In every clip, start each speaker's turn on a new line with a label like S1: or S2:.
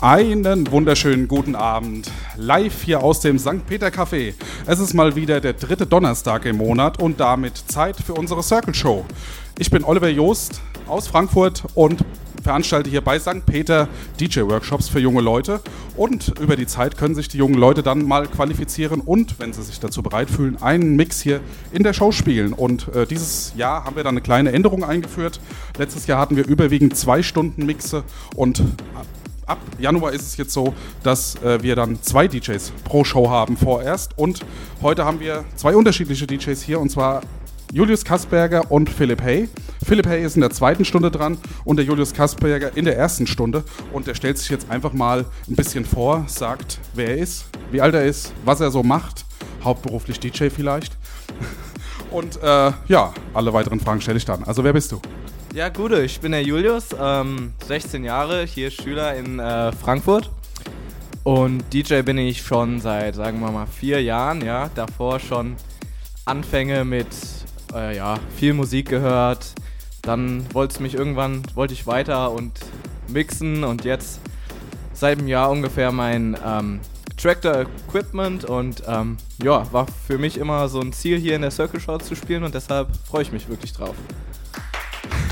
S1: Einen wunderschönen guten Abend. Live hier aus dem St. Peter Café. Es ist mal wieder der dritte Donnerstag im Monat und damit Zeit für unsere Circle Show. Ich bin Oliver Joost aus Frankfurt und veranstalte hier bei St. Peter DJ-Workshops für junge Leute. Und über die Zeit können sich die jungen Leute dann mal qualifizieren und, wenn sie sich dazu bereit fühlen, einen Mix hier in der Show spielen. Und äh, dieses Jahr haben wir dann eine kleine Änderung eingeführt. Letztes Jahr hatten wir überwiegend zwei Stunden Mixe und ab Januar ist es jetzt so, dass äh, wir dann zwei DJs pro Show haben vorerst. Und heute haben wir zwei unterschiedliche DJs hier und zwar Julius Kasperger und Philipp Hay. Philipp Hay ist in der zweiten Stunde dran und der Julius Kasperger in der ersten Stunde. Und der stellt sich jetzt einfach mal ein bisschen vor, sagt, wer er ist, wie alt er ist, was er so macht. Hauptberuflich DJ vielleicht. Und äh, ja, alle weiteren Fragen stelle ich dann. Also wer bist du?
S2: Ja, Gude, ich bin der Julius, ähm, 16 Jahre, hier Schüler in äh, Frankfurt. Und DJ bin ich schon seit, sagen wir mal, vier Jahren, ja. Davor schon Anfänge mit, äh, ja, viel Musik gehört. Dann wollte es mich irgendwann, wollte ich weiter und mixen und jetzt seit einem Jahr ungefähr mein ähm, Tractor Equipment und ähm, ja, war für mich immer so ein Ziel hier in der Circle Show zu spielen und deshalb freue ich mich wirklich drauf.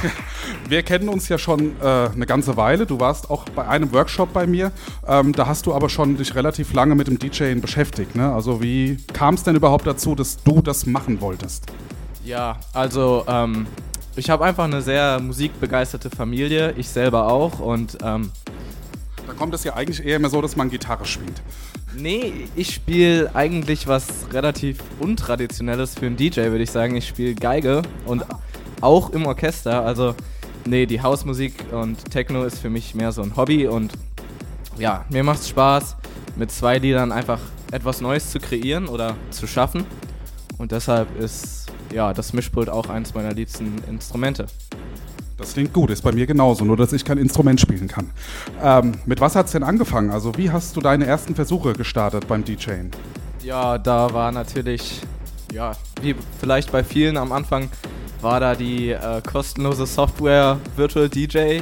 S1: Wir kennen uns ja schon äh, eine ganze Weile. Du warst auch bei einem Workshop bei mir. Ähm, da hast du aber schon dich relativ lange mit dem DJing beschäftigt. Ne? Also wie kam es denn überhaupt dazu, dass du das machen wolltest?
S2: Ja, also ähm, ich habe einfach eine sehr musikbegeisterte Familie, ich selber auch und ähm,
S1: Da kommt es ja eigentlich eher immer so, dass man Gitarre spielt.
S2: nee, ich spiele eigentlich was relativ untraditionelles für einen DJ, würde ich sagen. Ich spiele Geige und auch im Orchester. Also nee, die Hausmusik und Techno ist für mich mehr so ein Hobby und ja, mir macht es Spaß, mit zwei Liedern einfach etwas Neues zu kreieren oder zu schaffen. Und deshalb ist ja das Mischpult auch eines meiner liebsten Instrumente.
S1: Das klingt gut, ist bei mir genauso, nur dass ich kein Instrument spielen kann. Ähm, mit was hat es denn angefangen? Also wie hast du deine ersten Versuche gestartet beim DJing?
S2: Ja, da war natürlich, ja, wie vielleicht bei vielen am Anfang, war da die äh, kostenlose Software Virtual DJ.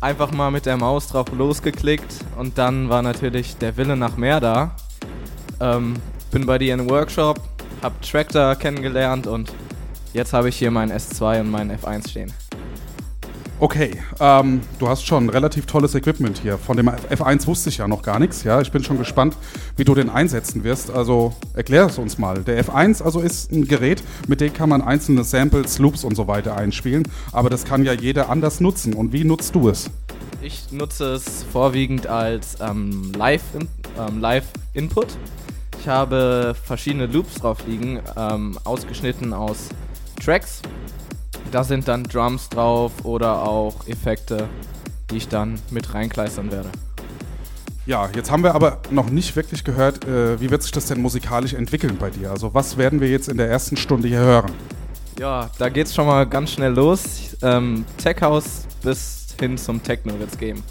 S2: Einfach mal mit der Maus drauf losgeklickt und dann war natürlich der Wille nach mehr da. Ähm, bin bei dir in einem Workshop, hab Tractor kennengelernt und jetzt habe ich hier meinen S2 und meinen F1 stehen.
S1: Okay, ähm, du hast schon relativ tolles Equipment hier. Von dem F1 wusste ich ja noch gar nichts. Ja, ich bin schon gespannt, wie du den einsetzen wirst. Also erklär es uns mal. Der F1 also ist ein Gerät, mit dem kann man einzelne Samples, Loops und so weiter einspielen. Aber das kann ja jeder anders nutzen. Und wie nutzt du es?
S2: Ich nutze es vorwiegend als ähm, ähm, Live-Input. Ich habe verschiedene Loops drauf liegen, ähm, ausgeschnitten aus Tracks. Da sind dann Drums drauf oder auch Effekte, die ich dann mit reinkleistern werde.
S1: Ja, jetzt haben wir aber noch nicht wirklich gehört, äh, wie wird sich das denn musikalisch entwickeln bei dir? Also was werden wir jetzt in der ersten Stunde hier hören?
S2: Ja, da geht's schon mal ganz schnell los. Ähm, Tech House bis hin zum Techno wird's geben.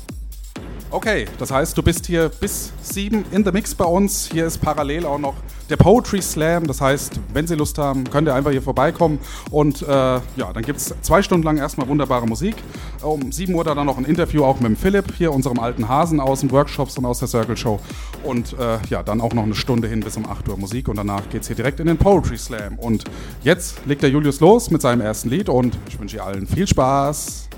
S1: Okay, das heißt, du bist hier bis sieben in the Mix bei uns. Hier ist parallel auch noch der Poetry Slam. Das heißt, wenn Sie Lust haben, könnt ihr einfach hier vorbeikommen. Und äh, ja, dann gibt es zwei Stunden lang erstmal wunderbare Musik. Um 7 Uhr dann noch ein Interview auch mit dem Philipp, hier unserem alten Hasen aus den Workshops und aus der Circle Show. Und äh, ja, dann auch noch eine Stunde hin bis um 8 Uhr Musik. Und danach geht es hier direkt in den Poetry Slam. Und jetzt legt der Julius los mit seinem ersten Lied. Und ich wünsche ihr allen viel Spaß.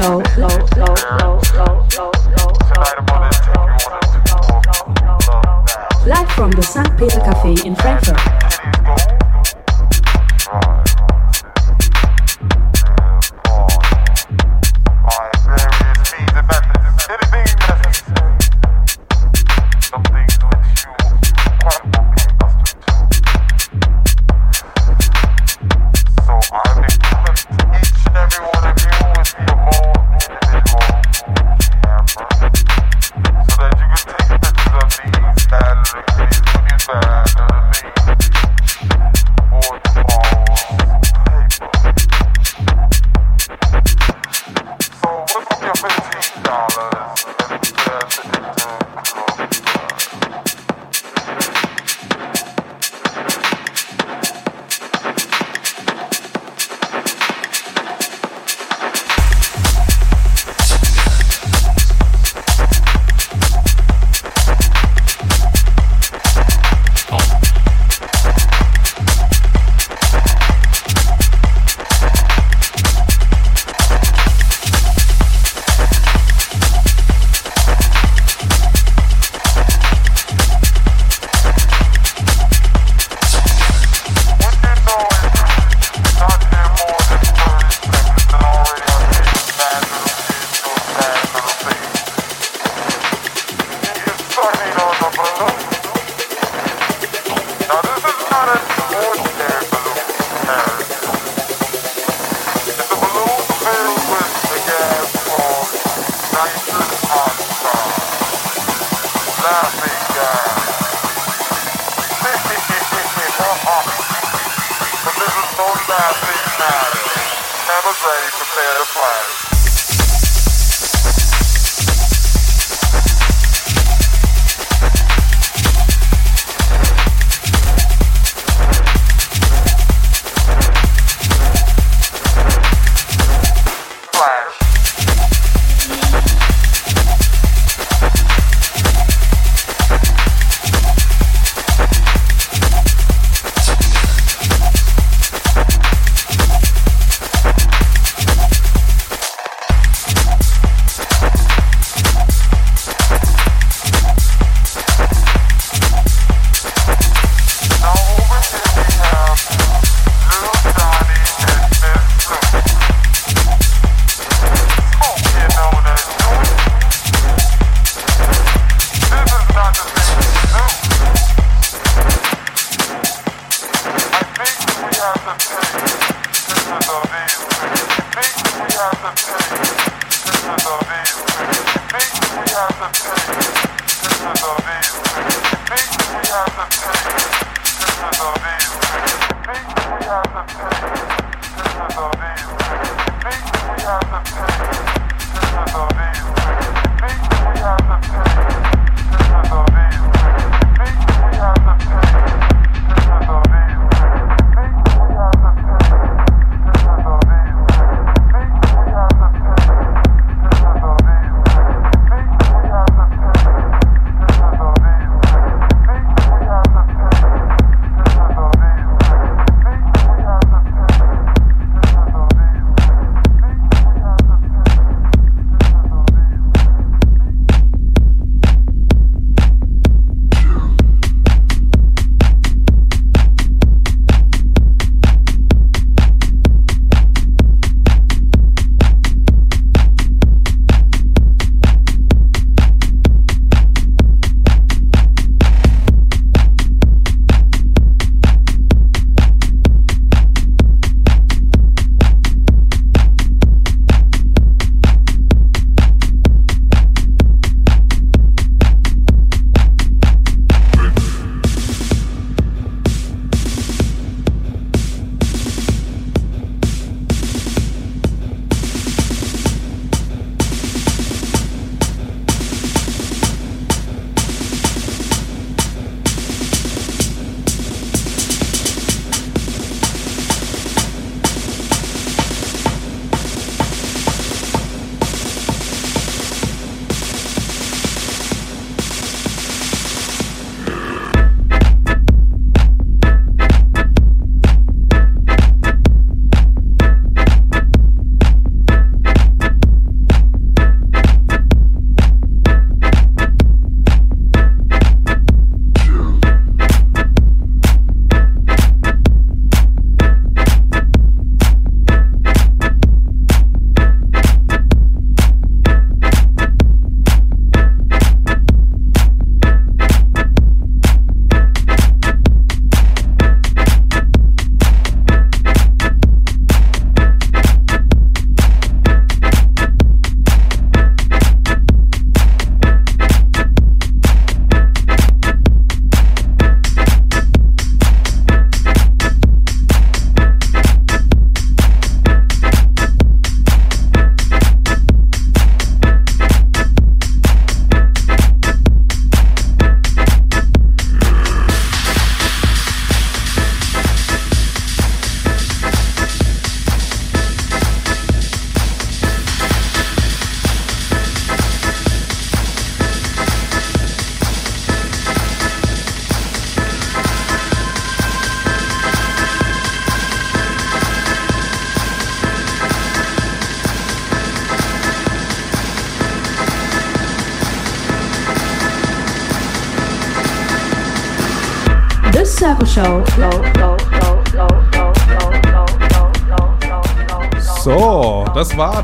S3: Show.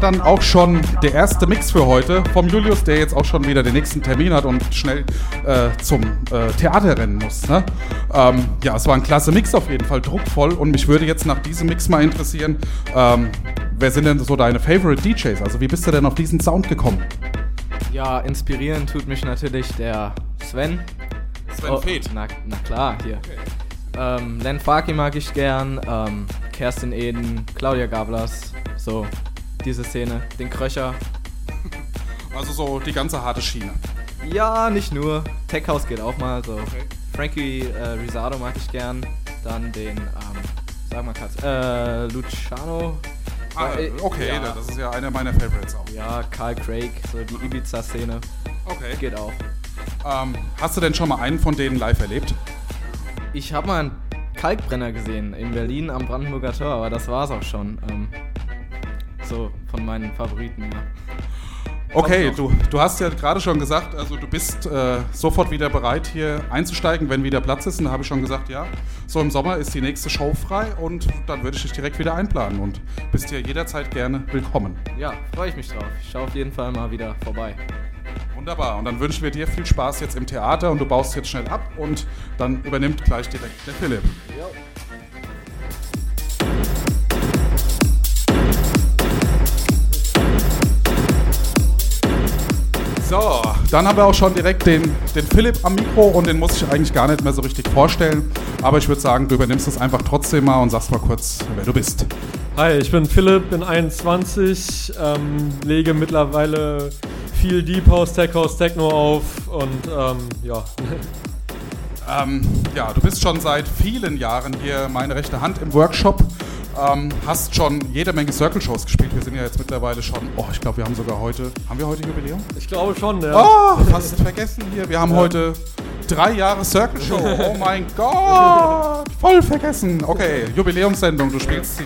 S1: Dann auch schon der erste Mix für heute vom Julius, der jetzt auch schon wieder den nächsten Termin hat und schnell äh, zum äh, Theater rennen muss. Ne? Ähm, ja, es war ein klasse Mix auf jeden Fall, druckvoll und mich würde jetzt nach diesem Mix mal interessieren, ähm, wer sind denn so deine Favorite DJs? Also wie bist du denn auf diesen Sound gekommen?
S2: Ja, inspirieren tut mich natürlich der Sven.
S1: Sven
S2: Oh, Na, na klar, hier. Ähm, Len Farki mag ich gern, ähm, Kerstin Eden, Claudia Gablas, so diese Szene, den Kröcher.
S1: Also so die ganze harte Schiene.
S2: Ja, nicht nur, Tech House geht auch mal, so. Frankie äh, Risado mag ich gern, dann den, ähm, sag mal Katz, äh, Luciano.
S1: Ah,
S2: Äh,
S1: okay,
S2: ja.
S1: das ist ja einer meiner Favorites auch.
S2: Ja, Carl Craig, so die Ibiza-Szene,
S1: Okay.
S2: geht auch.
S1: Ähm, hast du denn schon mal einen von denen live erlebt?
S2: Ich habe mal einen Kalkbrenner gesehen in Berlin am Brandenburger Tor, aber das war's auch schon. Ähm, so von meinen Favoriten, ja.
S1: Okay,
S2: Kommt
S1: du, du hast ja gerade schon gesagt, also du bist äh, sofort wieder bereit, hier einzusteigen, wenn wieder Platz ist. Und da habe ich schon gesagt, ja, so im Sommer ist die nächste Show frei und dann würde ich dich direkt wieder einplanen und bist hier jederzeit gerne willkommen.
S2: Ja, freue ich mich drauf. Ich schaue auf jeden Fall mal wieder vorbei.
S1: Wunderbar. Und dann wünschen wir dir viel Spaß jetzt im Theater und du baust jetzt schnell ab und dann übernimmt gleich direkt der Philipp. So, dann haben wir auch schon direkt den, den Philipp am Mikro und den muss ich eigentlich gar nicht mehr so richtig vorstellen. Aber ich würde sagen, du übernimmst es einfach trotzdem mal und sagst mal kurz, wer du bist.
S4: Hi, ich bin Philipp, bin 21, ähm, lege mittlerweile viel Deep House, Tech House, Techno auf und ähm, ja.
S1: Ähm, ja, du bist schon seit vielen Jahren hier meine rechte Hand im Workshop. Ähm, hast schon jede Menge Circle-Shows gespielt. Wir sind ja jetzt mittlerweile schon, oh, ich glaube, wir haben sogar heute, haben wir heute Jubiläum?
S4: Ich glaube schon, ja.
S1: Oh, fast vergessen hier. Wir haben heute drei Jahre Circle-Show. Oh mein Gott, voll vergessen. Okay, Jubiläumssendung, du spielst sie.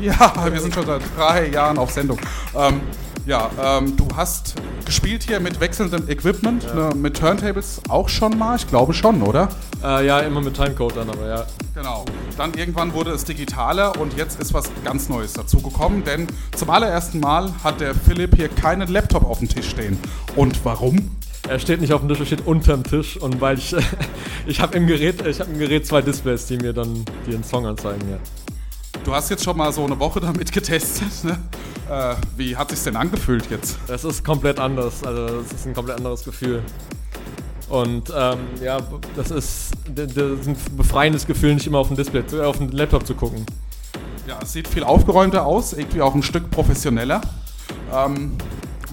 S1: Ja, wir sind schon seit drei Jahren auf Sendung. Ähm, ja, ähm, du hast gespielt hier mit wechselndem Equipment, ne, mit Turntables auch schon mal, ich glaube schon, oder?
S4: Äh, ja, immer mit Timecode dann, aber ja.
S1: Genau. Dann irgendwann wurde es digitaler und jetzt ist was ganz Neues dazu gekommen, denn zum allerersten Mal hat der Philipp hier keinen Laptop auf dem Tisch stehen. Und warum?
S4: Er steht nicht auf dem Tisch, er steht unterm Tisch und weil ich, ich habe im Gerät, ich habe im Gerät zwei Displays, die mir dann den Song anzeigen, ja.
S1: Du hast jetzt schon mal so eine Woche damit getestet. Ne? Äh, wie hat sich's denn angefühlt jetzt?
S4: Das ist komplett anders, also das ist ein komplett anderes Gefühl. Und ähm, ja, das ist, das ist ein befreiendes Gefühl, nicht immer auf dem Display, äh, auf dem Laptop zu gucken.
S1: Ja, es sieht viel aufgeräumter aus, irgendwie auch ein Stück professioneller. Ähm,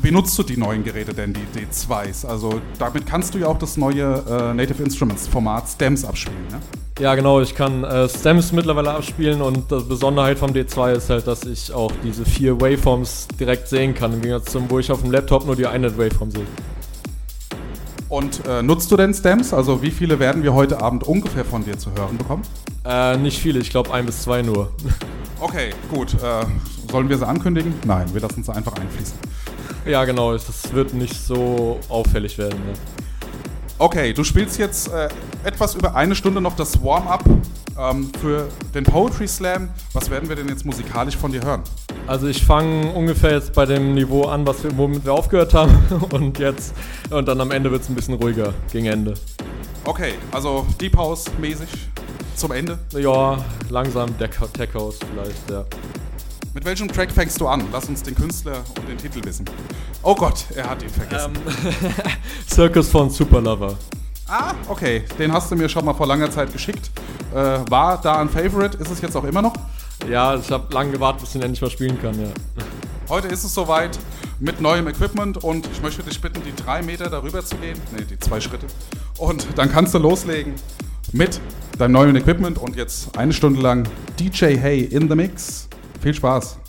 S1: wie nutzt du die neuen Geräte denn, die D2s? Also damit kannst du ja auch das neue äh, Native Instruments Format Stems abspielen. Ne?
S4: Ja, genau, ich kann äh, Stems mittlerweile abspielen und die Besonderheit vom D2 ist halt, dass ich auch diese vier Waveforms direkt sehen kann, im Gegensatz zum, wo ich auf dem Laptop nur die eine Waveform sehe.
S1: Und äh, nutzt du denn Stems? Also wie viele werden wir heute Abend ungefähr von dir zu hören bekommen?
S4: Äh, nicht viele, ich glaube ein bis zwei nur.
S1: Okay, gut. Äh, sollen wir sie ankündigen? Nein, wir lassen sie einfach einfließen.
S4: ja, genau, das wird nicht so auffällig werden. Ne?
S1: Okay, du spielst jetzt äh, etwas über eine Stunde noch das Warm-up ähm, für den Poetry Slam. Was werden wir denn jetzt musikalisch von dir hören?
S4: Also ich fange ungefähr jetzt bei dem Niveau an, was wir, womit wir aufgehört haben und jetzt und dann am Ende wird es ein bisschen ruhiger gegen Ende.
S1: Okay, also Deep House mäßig zum Ende.
S4: Ja, langsam Tech House vielleicht, ja.
S1: Mit welchem Track fängst du an? Lass uns den Künstler und den Titel wissen. Oh Gott, er hat ihn vergessen.
S4: Circus von Super Lover.
S1: Ah, okay, den hast du mir schon mal vor langer Zeit geschickt. Äh, war da ein Favorite? Ist es jetzt auch immer noch?
S4: Ja, ich habe lange gewartet, bis ich ihn endlich mal spielen kann, ja.
S1: Heute ist es soweit mit neuem Equipment und ich möchte dich bitten, die drei Meter darüber zu gehen. Ne, die zwei Schritte. Und dann kannst du loslegen mit deinem neuen Equipment und jetzt eine Stunde lang DJ Hey in the Mix. Viel Spaß.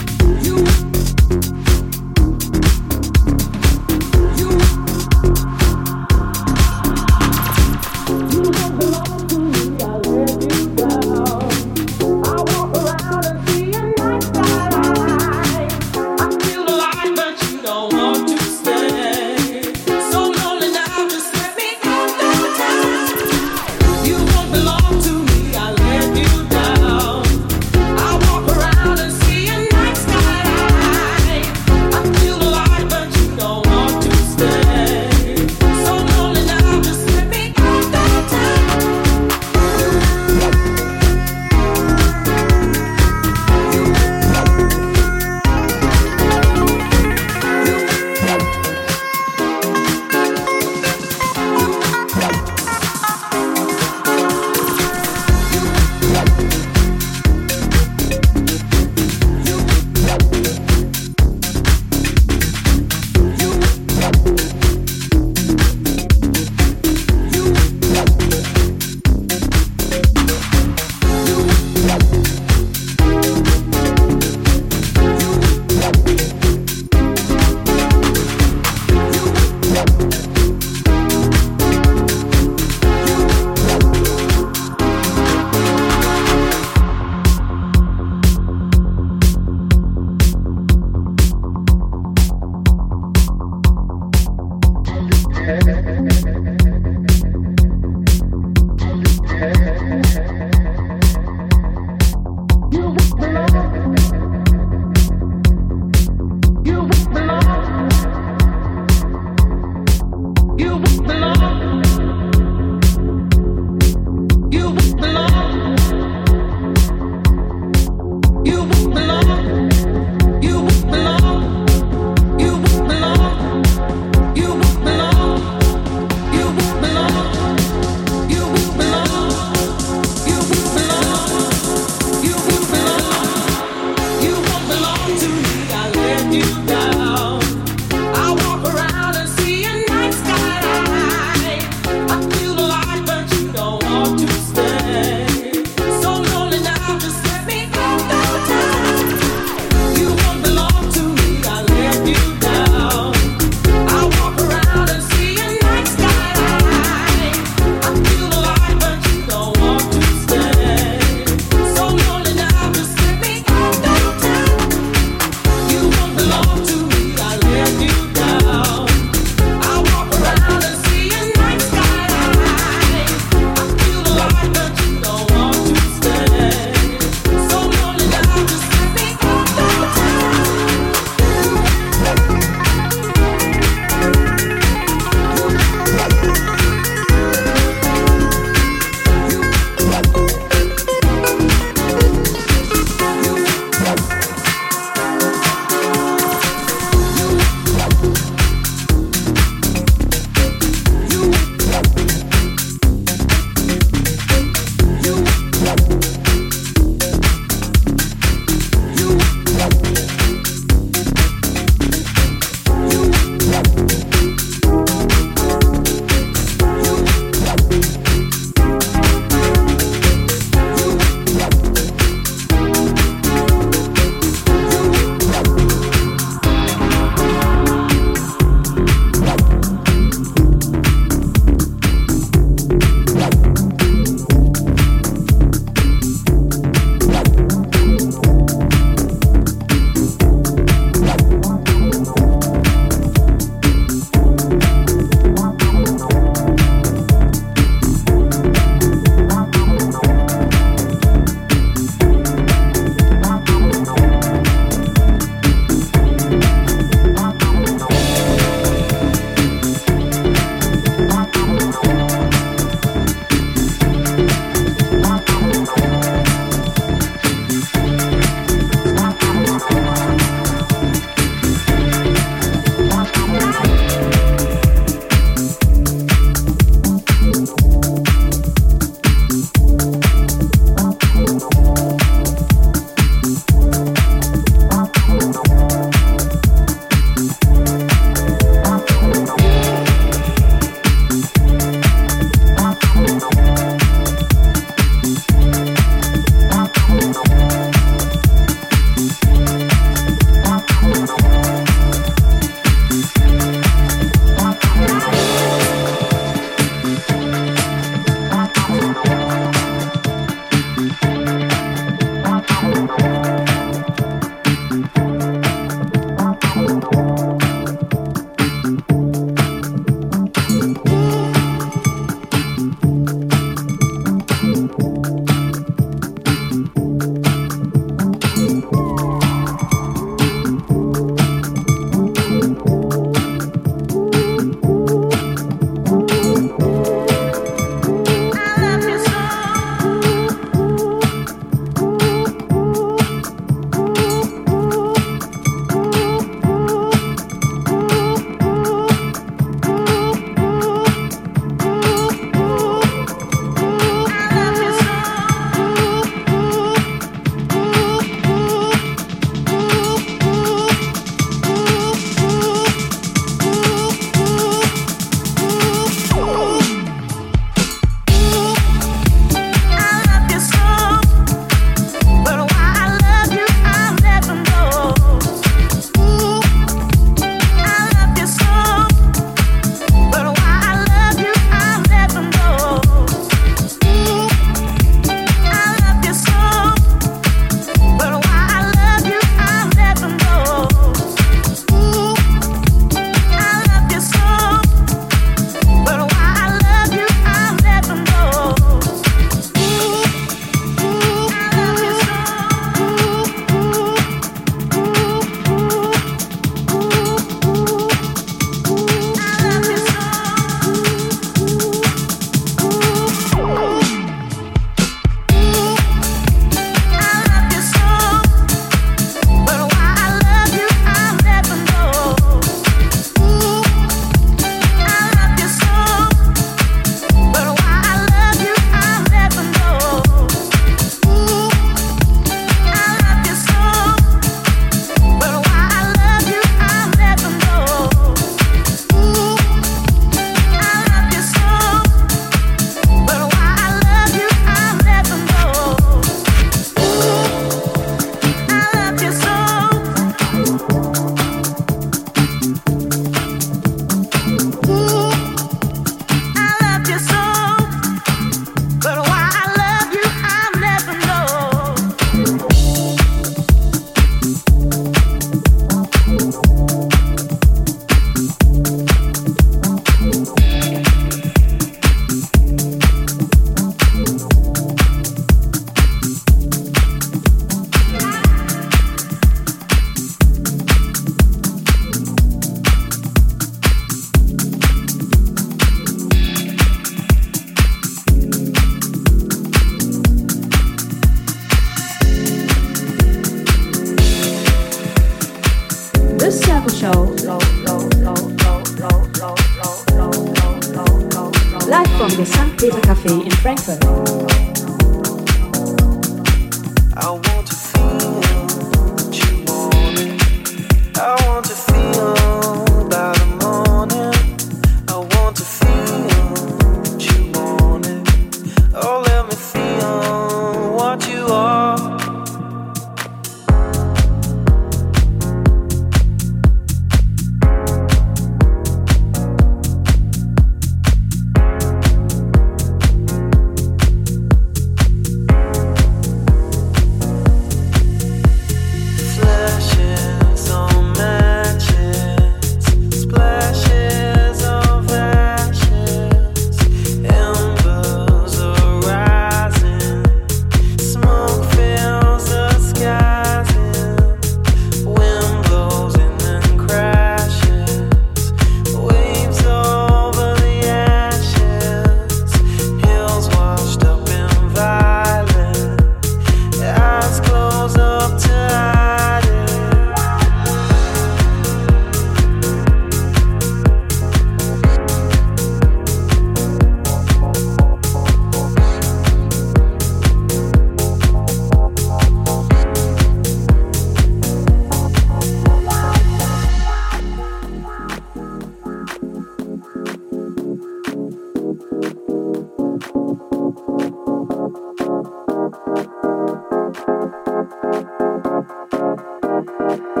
S5: I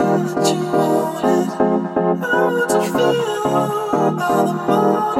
S6: want to feel all the.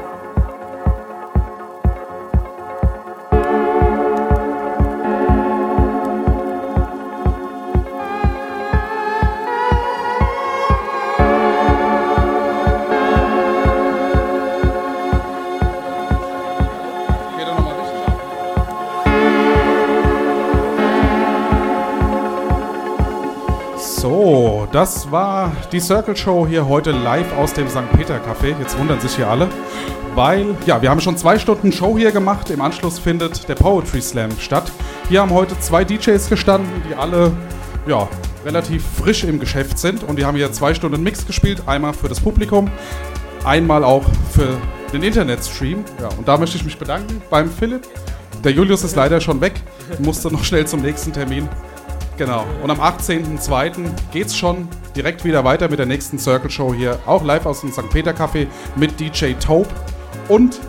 S1: Das war die Circle Show hier heute live aus dem St. Peter Café. Jetzt wundern sich hier alle, weil, ja, wir haben schon zwei Stunden Show hier gemacht. Im Anschluss findet der Poetry Slam statt. Hier haben heute zwei DJs gestanden, die alle, ja, relativ frisch im Geschäft sind. Und die haben hier zwei Stunden Mix gespielt. Einmal für das Publikum, einmal auch für den Internetstream. Ja, und da möchte ich mich bedanken beim Philipp. Der Julius ist leider schon weg, musste noch schnell zum nächsten Termin. Genau. Und am 18.02. geht's schon direkt wieder weiter mit der nächsten Circle Show hier, auch live aus dem St. Peter Café mit DJ Taupe und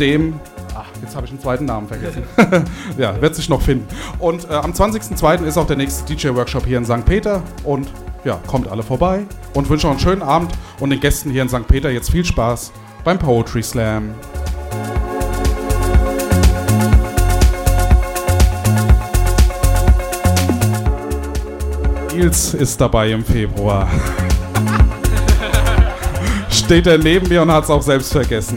S1: dem. Ach, jetzt habe ich den zweiten Namen vergessen. ja, wird sich noch finden. Und äh, am 20.02. ist auch der nächste DJ-Workshop hier in St. Peter. Und ja, kommt alle vorbei und wünsche euch einen schönen Abend und den Gästen hier in St. Peter jetzt viel Spaß beim Poetry Slam. Nils ist dabei im Februar. Steht er neben mir und hat es auch selbst vergessen.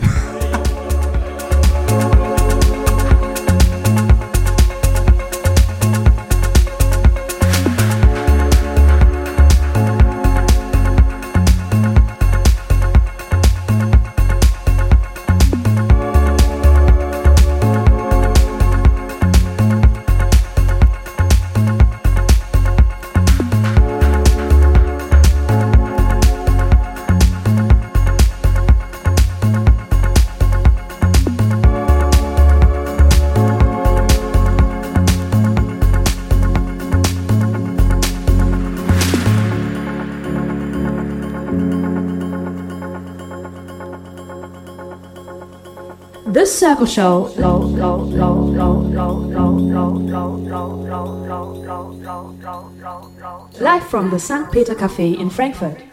S3: Live from the St. Peter Cafe in Frankfurt.